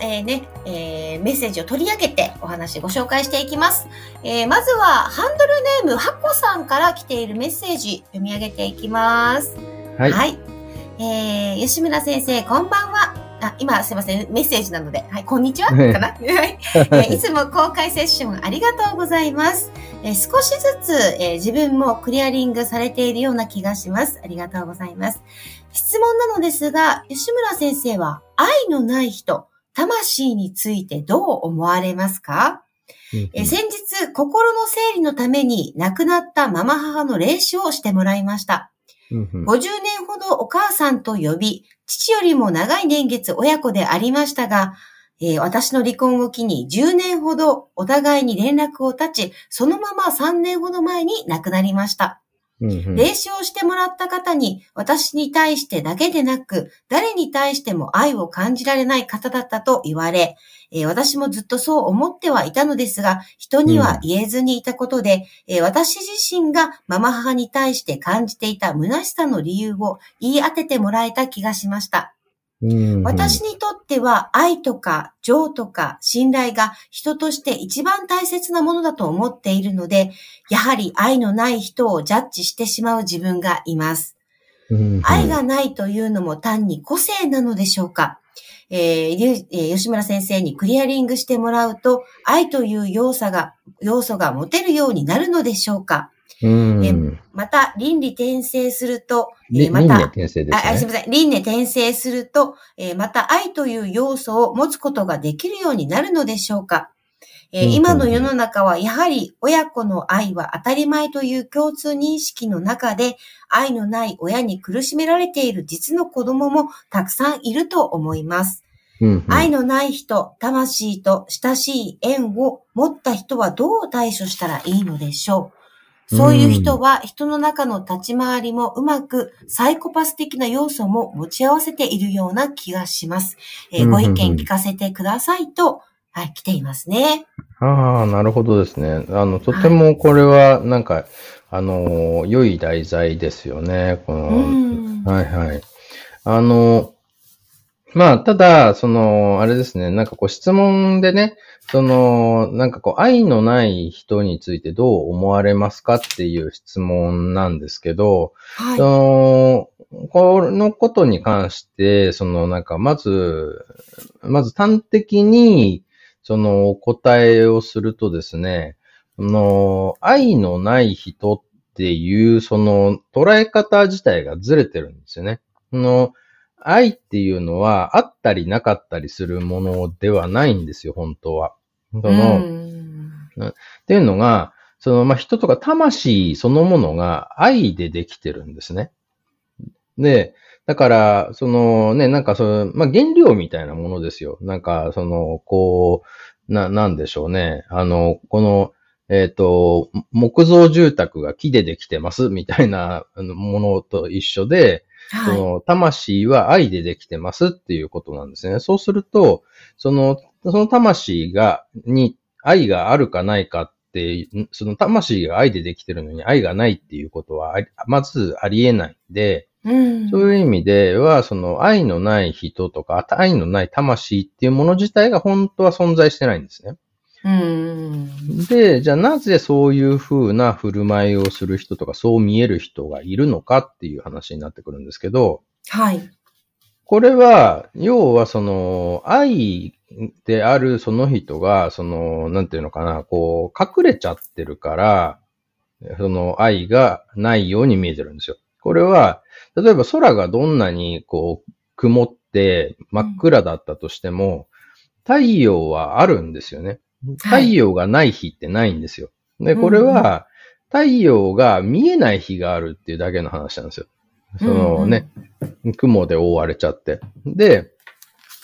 えーね、えーメッセージを取り上げてお話ご紹介していきます。えーまずは、ハンドルネーム、はっこさんから来ているメッセージ読み上げていきます。はい。えー吉村先生、こんばんは。あ、今すいません、メッセージなので、はい、こんにちは、かうんな。はい。えーいつも公開セッションありがとうございます。えー少しずつ、えー自分もクリアリングされているような気がします。ありがとうございます。質問なのですが、吉村先生は愛のない人、魂についてどう思われますか、えー先日、心の整理のために亡くなったママ母の霊視をしてもらいました。うんうん50年ほどお母さんと呼び、父よりも長い年月親子でありましたが、えー私の離婚を機に10年ほどお互いに連絡を絶ち、そのまま3年ほど前に亡くなりました。うんうん霊視をしてもらった方に、私に対してだけでなく、誰に対しても愛を感じられない方だったと言われ、えー私もずっとそう思ってはいたのですが、人には言えずにいたことで、えー私自身がママ母に対して感じていた虚しさの理由を言い当ててもらえた気がしました。私にとっては愛とか情とか信頼が人として一番大切なものだと思っているので、やはり愛のない人をジャッジしてしまう自分がいます。愛がないというのも単に個性なのでしょうか。えー吉村先生にクリアリングしてもらうと、愛という要素が、要素が持てるようになるのでしょうかうんえまた、倫理転生すると、えりーまた、転生ですあ、あすみね。ません。輪廻転生すると、えーまた愛という要素を持つことができるようになるのでしょうか、えーうん今の世の中はやはり親子の愛は当たり前という共通認識の中で、愛のない親に苦しめられている実の子供もたくさんいると思います。うんうん愛のない人、魂と親しい縁を持った人はどう対処したらいいのでしょう？そういう人は人の中の立ち回りもうまくサイコパス的な要素も持ち合わせているような気がします。えーうんご意見聞かせてくださいと、はい、来ていますね。ああ、なるほどですね。あの、とてもこれは、なんか、あの、良い題材ですよね。こうの、ん。はいはい。あの、まあ、ただ、その、あれですね、なんかこう質問でね、その、なんかこう愛のない人についてどう思われますかっていう質問なんですけど、はいそ。の、このことに関して、そのなんかまず、まず端的に、その答えをするとですね、その、愛のない人っていう、その捉え方自体がずれてるんですよね。その、愛っていうのはあったりなかったりするものではないんですよ、本当は。その、うんっていうのが、その、まあ、人とか魂そのものが愛でできてるんですね。で、だから、そのね、なんかその、まあ、原料みたいなものですよ。なんか、その、こう、な、なんでしょうね。あの、この、えっ、と、木造住宅が木でできてますみたいなものと一緒で、そはい。の、魂は愛でできてますっていうことなんですね。そうすると、その、その魂が、に愛があるかないかって、んその魂が愛でできてるのに愛がないっていうことはまずありえないんで、うんそういう意味では、その愛のない人とか、愛のない魂っていうもの自体が本当は存在してないんですね。うん。で、じゃあなぜそういう風な振る舞いをする人とか、そう見える人がいるのかっていう話になってくるんですけど、はい。これは、要はその、愛であるその人が、その、なんていうのかな、こう、隠れちゃってるから、その愛がないように見えてるんですよ。これは、例えば空がどんなにこう、曇って真っ暗だったとしても、太陽はあるんですよね。太はい陽がない日ってないんですよ。で、これは、太陽が見えない日があるっていうだけの話なんですよ。そのね、雲で覆われちゃって。で、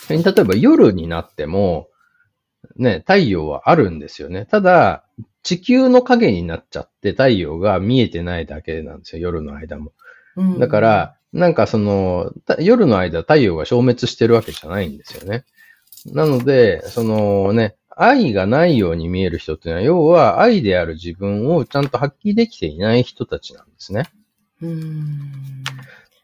例えば夜になっても、ね、太陽はあるんですよね。ただ、地球の影になっちゃって太陽が見えてないだけなんですよ、夜の間も。だから、なんかその、夜の間太陽が消滅してるわけじゃないんですよね。なので、そのね、愛がないように見える人っていうのは、要は愛である自分をちゃんと発揮できていない人たちなんですね。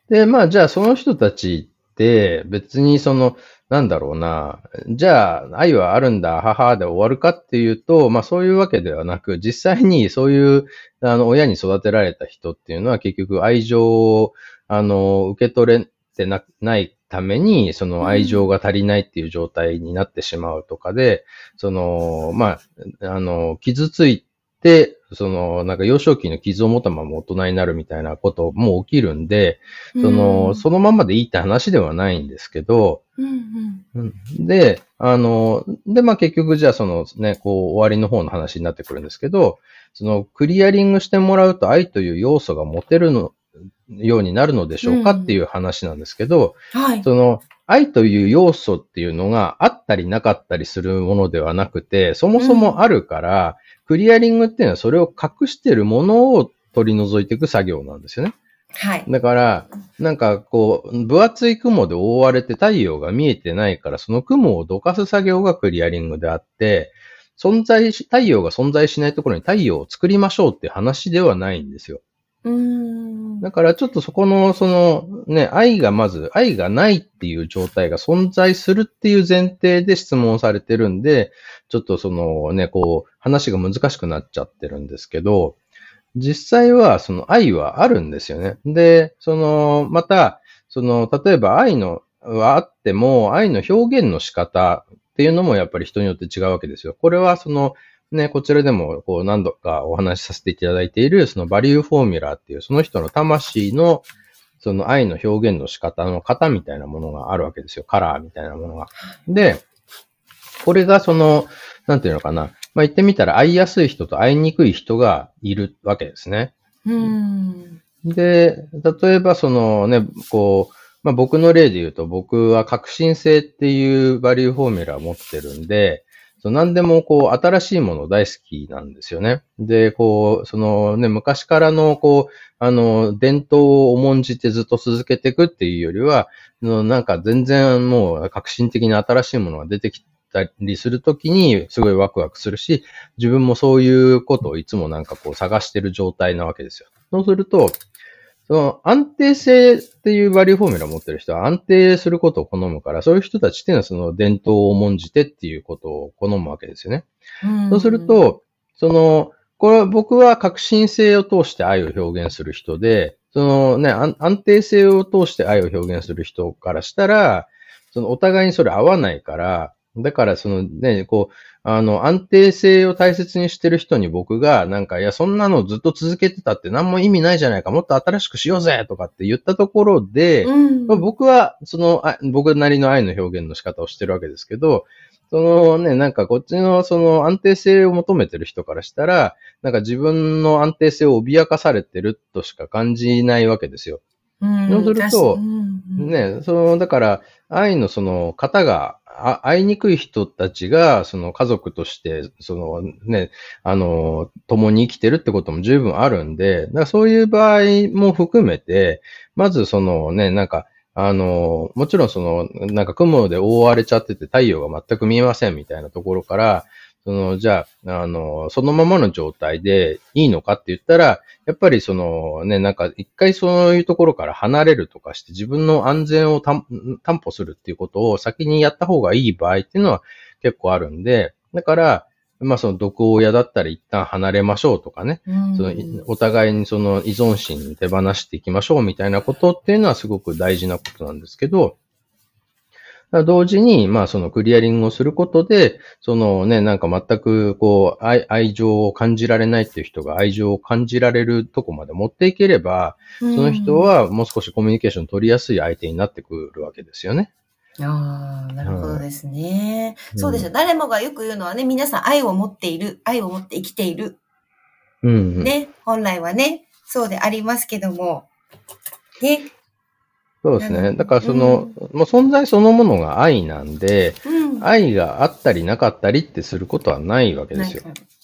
で、まあじゃあその人たちって別にその、なんだろうな。じゃあ、愛はあるんだ、母で終わるかっていうと、まあそういうわけではなく、実際にそういう、あの、親に育てられた人っていうのは結局愛情を、あの、受け取れてなないために、その愛情が足りないっていう状態になってしまうとかで、その、まあ、あの、傷ついて、その、なんか幼少期の傷を持ったまま大人になるみたいなことも起きるんで、その、そのままでいいって話ではないんですけど、うんうん、で、あの、で、まあ結局じゃあそのね、こう終わりの方の話になってくるんですけど、そのクリアリングしてもらうと愛という要素が持てるの、ようになるのでしょうかっていう話なんですけど、はい、その愛という要素っていうのがあったりなかったりするものではなくて、そもそもあるから、クリアリングっていうのはそれを隠しているものを取り除いていく作業なんですよね。はい。だから、なんかこう、分厚い雲で覆われて太陽が見えてないから、その雲をどかす作業がクリアリングであって、存在し、太陽が存在しないところに太陽を作りましょうっていう話ではないんですよ。うんだからちょっとそこの、そのね、愛がまず、愛がないっていう状態が存在するっていう前提で質問されてるんで、ちょっとそのね、こう、話が難しくなっちゃってるんですけど、実際はその愛はあるんですよね。で、その、また、その、例えば愛の、はあっても、愛の表現の仕方っていうのもやっぱり人によって違うわけですよ。これはその、ね、こちらでもこう何度かお話しさせていただいている、そのバリューフォーミュラーっていう、その人の魂の、その愛の表現の仕方の型みたいなものがあるわけですよ。カラーみたいなものが。で、これがその、なんていうのかな。まあ、言ってみたら会いやすい人と会いにくい人がいるわけですね。うんで、例えばそのね、こう、まあ、僕の例で言うと僕は革新性っていうバリューフォーミュラーを持ってるんで、そう何でもこう、新しいもの大好きなんですよね。で、こう、そのね、昔からのこう、あの、伝統を重んじてずっと続けていくっていうよりは、のなんか全然もう革新的な新しいものが出てきたりするときにすごいワクワクするし、自分もそういうことをいつもなんかこう探してる状態なわけですよ。そうすると、その安定性っていうバリューフォーミュラを持ってる人は安定することを好むから、そういう人たちっていうのはその伝統を重んじてっていうことを好むわけですよね。そうすると、その、これは僕は革新性を通して愛を表現する人で、そのね、安定性を通して愛を表現する人からしたら、そのお互いにそれ合わないから、だからそのね、こう、あの、安定性を大切にしてる人に僕が、なんか、いや、そんなのずっと続けてたって何も意味ないじゃないか、もっと新しくしようぜとかって言ったところで、うん、まあ、僕は、そのあ、僕なりの愛の表現の仕方をしてるわけですけど、そのね、なんかこっちのその安定性を求めてる人からしたら、なんか自分の安定性を脅かされてるとしか感じないわけですよ。うん、そうすると、ね、その、だから、愛のその型が会いにくい人たちが、その家族として、そのね、あの、共に生きてるってことも十分あるんで、だからそういう場合も含めて、まずそのね、なんか、あの、もちろんその、なんか雲で覆われちゃってて太陽が全く見えませんみたいなところから、その、じゃあ、あの、そのままの状態でいいのかって言ったら、やっぱりそのね、なんか一回そういうところから離れるとかして自分の安全を担保するっていうことを先にやった方がいい場合っていうのは結構あるんで、だから、まあその毒親だったら一旦離れましょうとかね、そのお互いにその依存心手放していきましょうみたいなことっていうのはすごく大事なことなんですけど、同時に、まあそのクリアリングをすることで、そのね、なんか全くこう愛、愛情を感じられないっていう人が愛情を感じられるとこまで持っていければ、その人はもう少しコミュニケーション取りやすい相手になってくるわけですよね。ああ、なるほどですね。うん、そうですよ。誰もがよく言うのはね、皆さん愛を持っている、愛を持って生きている。うん、うん、ね、本来はね、そうでありますけども、ね、そうですね。だからその、うん、もう存在そのものが愛なんで、うん、愛があったりなかったりってすることはないわけですよ。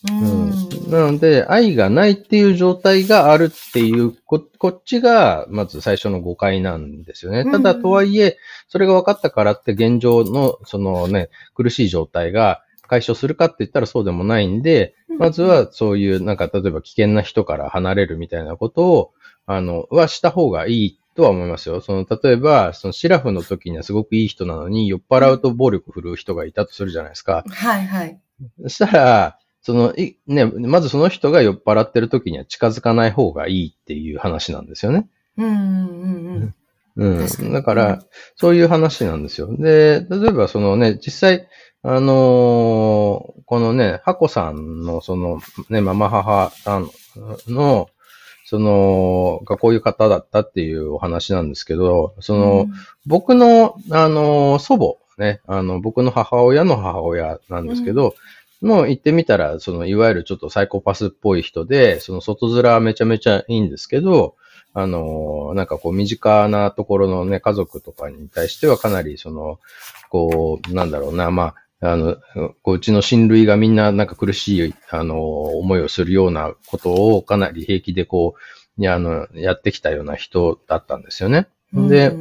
うん、なので、愛がないっていう状態があるっていうこ、こっちが、まず最初の誤解なんですよね。ただ、とはいえ、それが分かったからって現状の、そのね、苦しい状態が解消するかって言ったらそうでもないんで、まずはそういう、なんか、例えば危険な人から離れるみたいなことを、あの、はした方がいいとは思いますよ。その、例えば、そのシラフの時にはすごくいい人なのに、酔っ払うと暴力振るう人がいたとするじゃないですか。はいはい。そしたら、その、い、ね、まずその人が酔っ払ってる時には近づかない方がいいっていう話なんですよね。うんうんうん。うん。だから、そういう話なんですよ。で、例えばそのね、実際、あのー、このね、ハコさんのそのね、ママ母さんの、その、がこういう方だったっていうお話なんですけど、その、うん、僕の、あの、祖母、ね、あの、僕の母親の母親なんですけど、うん、もう行ってみたら、その、いわゆるちょっとサイコパスっぽい人で、その外面はめちゃめちゃいいんですけど、あの、なんかこう、身近なところのね、家族とかに対してはかなり、その、こう、なんだろうな、まあ、あの、こううちの親類がみんななんか苦しい、あの、思いをするようなことをかなり平気でこう、や、あの、やってきたような人だったんですよね。で、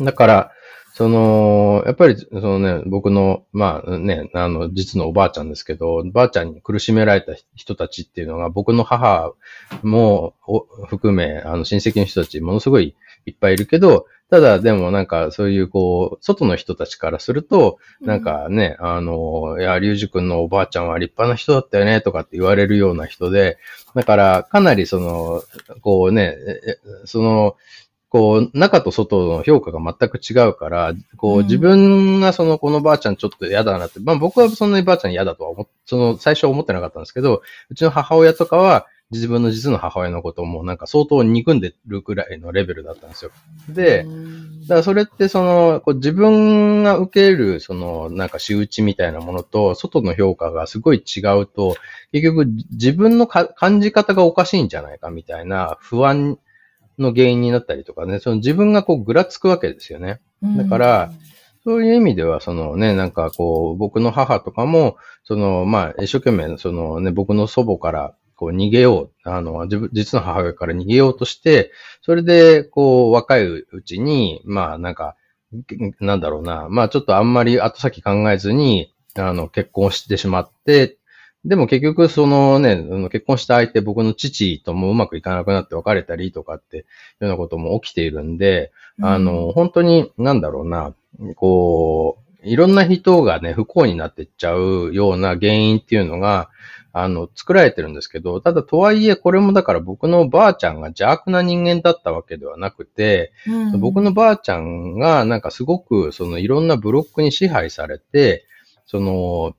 だから、その、やっぱり、そのね、僕の、まあね、あの、実のおばあちゃんですけど、ばあちゃんに苦しめられた人たちっていうのが、僕の母も含め、あの、親戚の人たち、ものすごいいっぱいいるけど、ただ、でもなんか、そういうこう、外の人たちからすると、なんかね、うん、あの、いや、りゅうじくんのおばあちゃんは立派な人だったよね、とかって言われるような人で、だから、かなりその、こうね、その、こう、中と外の評価が全く違うから、こう、自分がその、このばあちゃんちょっと嫌だなって、まあ僕はそんなにばあちゃん嫌だとは思っ、その、最初は思ってなかったんですけど、うちの母親とかは、自分の実の母親のこともなんか相当憎んでるくらいのレベルだったんですよ。で、だからそれってその、こう自分が受けるそのなんか仕打ちみたいなものと外の評価がすごい違うと、結局自分の感じ方がおかしいんじゃないかみたいな不安の原因になったりとかね、その自分がこうぐらつくわけですよね。だから、そういう意味では、そのね、なんかこう、僕の母とかも、その、まあ、一生懸命、そのね、僕の祖母から、こう逃げよう、あの、自分、実の母親から逃げようとして、それで、こう、若いうちに、まあ、なんか、なんだろうな、まあ、ちょっとあんまり後先考えずに、あの、結婚してしまって、でも結局、そのね、結婚した相手、僕の父ともうまくいかなくなって別れたりとかっていうようなことも起きているんで、うん、あの、本当に、なんだろうな、こう、いろんな人がね、不幸になっていっちゃうような原因っていうのが、あの、作られてるんですけど、ただとはいえ、これもだから僕のばあちゃんが邪悪な人間だったわけではなくて、うん、僕のばあちゃんがなんかすごくそのいろんなブロックに支配されて、その、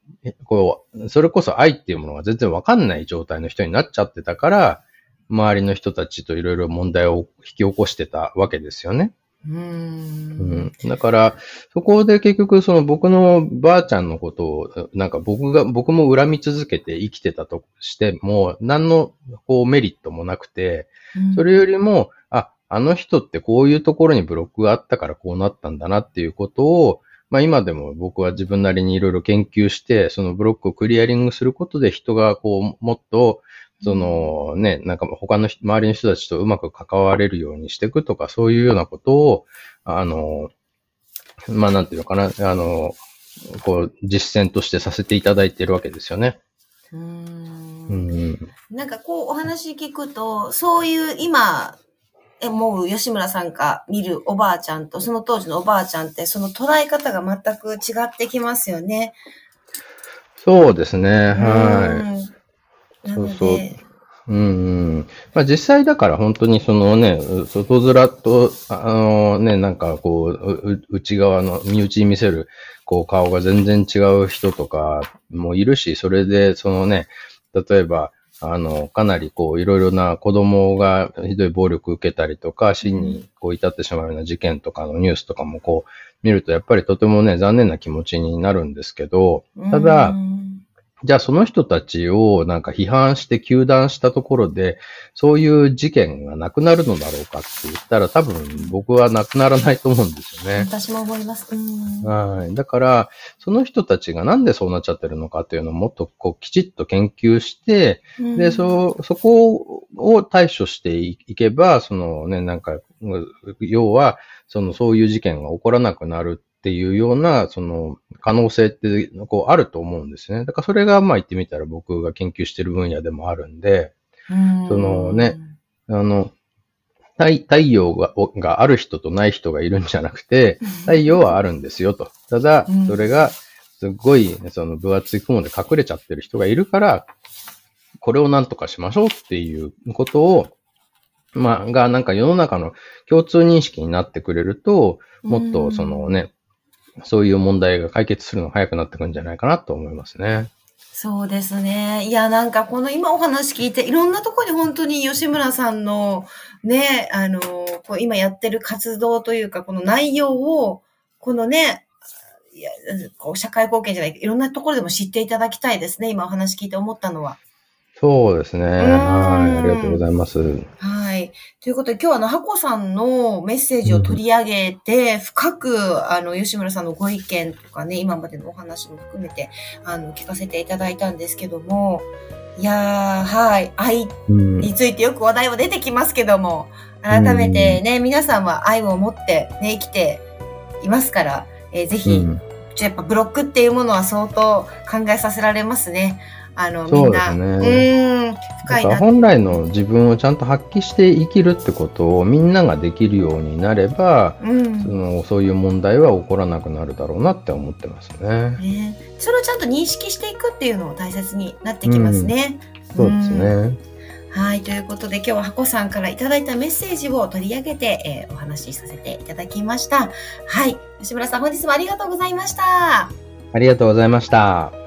こう、それこそ愛っていうものが全然わかんない状態の人になっちゃってたから、周りの人たちといろいろ問題を引き起こしてたわけですよね。うん、だから、そこで結局、その僕のばあちゃんのことを、なんか僕が、僕も恨み続けて生きてたとしても、何のこうメリットもなくて、それよりも、あ、あの人ってこういうところにブロックがあったからこうなったんだなっていうことを、まあ今でも僕は自分なりにいろいろ研究して、そのブロックをクリアリングすることで人がこう、もっとそのね、なんか他の周りの人たちとうまく関われるようにしていくとか、そういうようなことを、あの、まあなんていうのかな、あの、こう、実践としてさせていただいているわけですよね。うんうん、なんかこうお話聞くと、そういう今、思う吉村さんが見るおばあちゃんとその当時のおばあちゃんってその捉え方が全く違ってきますよね。そうですね。はい。そうそう。うんうん。まあ実際だから本当にそのね、外面と、あのね、なんかこう、内側の身内に見せる、こう顔が全然違う人とかもいるし、それでそのね、例えば、あの、かなりこう、いろいろな子供がひどい暴力受けたりとか、死にこう至ってしまうような事件とかのニュースとかもこう、見るとやっぱりとてもね、残念な気持ちになるんですけど、ただ、じゃあその人たちをなんか批判して糾弾したところで、そういう事件がなくなるのだろうかって言ったら多分僕はなくならないと思うんですよね。私も思います。はい。だから、その人たちがなんでそうなっちゃってるのかっていうのをもっとこうきちっと研究して、で、そ、そこを対処していけば、そのね、なんか、要は、その、そういう事件が起こらなくなるっていうような、その、可能性って、こう、あると思うんですね。だからそれが、まあ言ってみたら僕が研究してる分野でもあるんで、んそのね、あの、太太陽ががある人とない人がいるんじゃなくて、太陽はあるんですよと。ただ、それが、すっごい、その分厚い雲で隠れちゃってる人がいるから、これをなんとかしましょうっていうことを、まあ、が、なんか世の中の共通認識になってくれると、もっとそのね、そういう問題が解決するのが早くなってくるんじゃないかなと思いますね。そうですね。いや、なんかこの今お話聞いて、いろんなところに本当に吉村さんのね、あの、こう今やってる活動というか、この内容を、このね、いやこう社会貢献じゃない、いろんなところでも知っていただきたいですね。今お話聞いて思ったのは。そうですね。はい。ありがとうございます。はい。ということで、今日はあの、ハコさんのメッセージを取り上げて、うん、深く、あの、吉村さんのご意見とかね、今までのお話も含めて、あの、聞かせていただいたんですけども、いやー、はい。愛についてよく話題は出てきますけども、改めてね、皆さんは愛を持ってね、生きていますから、えー、ぜひ、うん、やっぱブロックっていうものは相当考えさせられますね。あの、みんな。そうね。うん、深いな。本来の自分をちゃんと発揮して生きるってことをみんなができるようになれば、うん、そのそういう問題は起こらなくなるだろうなって思ってますね。ねそれをちゃんと認識していくっていうのも大切になってきますね。うん、そうですね。はい。ということで今日は箱さんからいただいたメッセージを取り上げて、えー、お話しさせていただきました。はい。吉村さん本日もありがとうございました。ありがとうございました。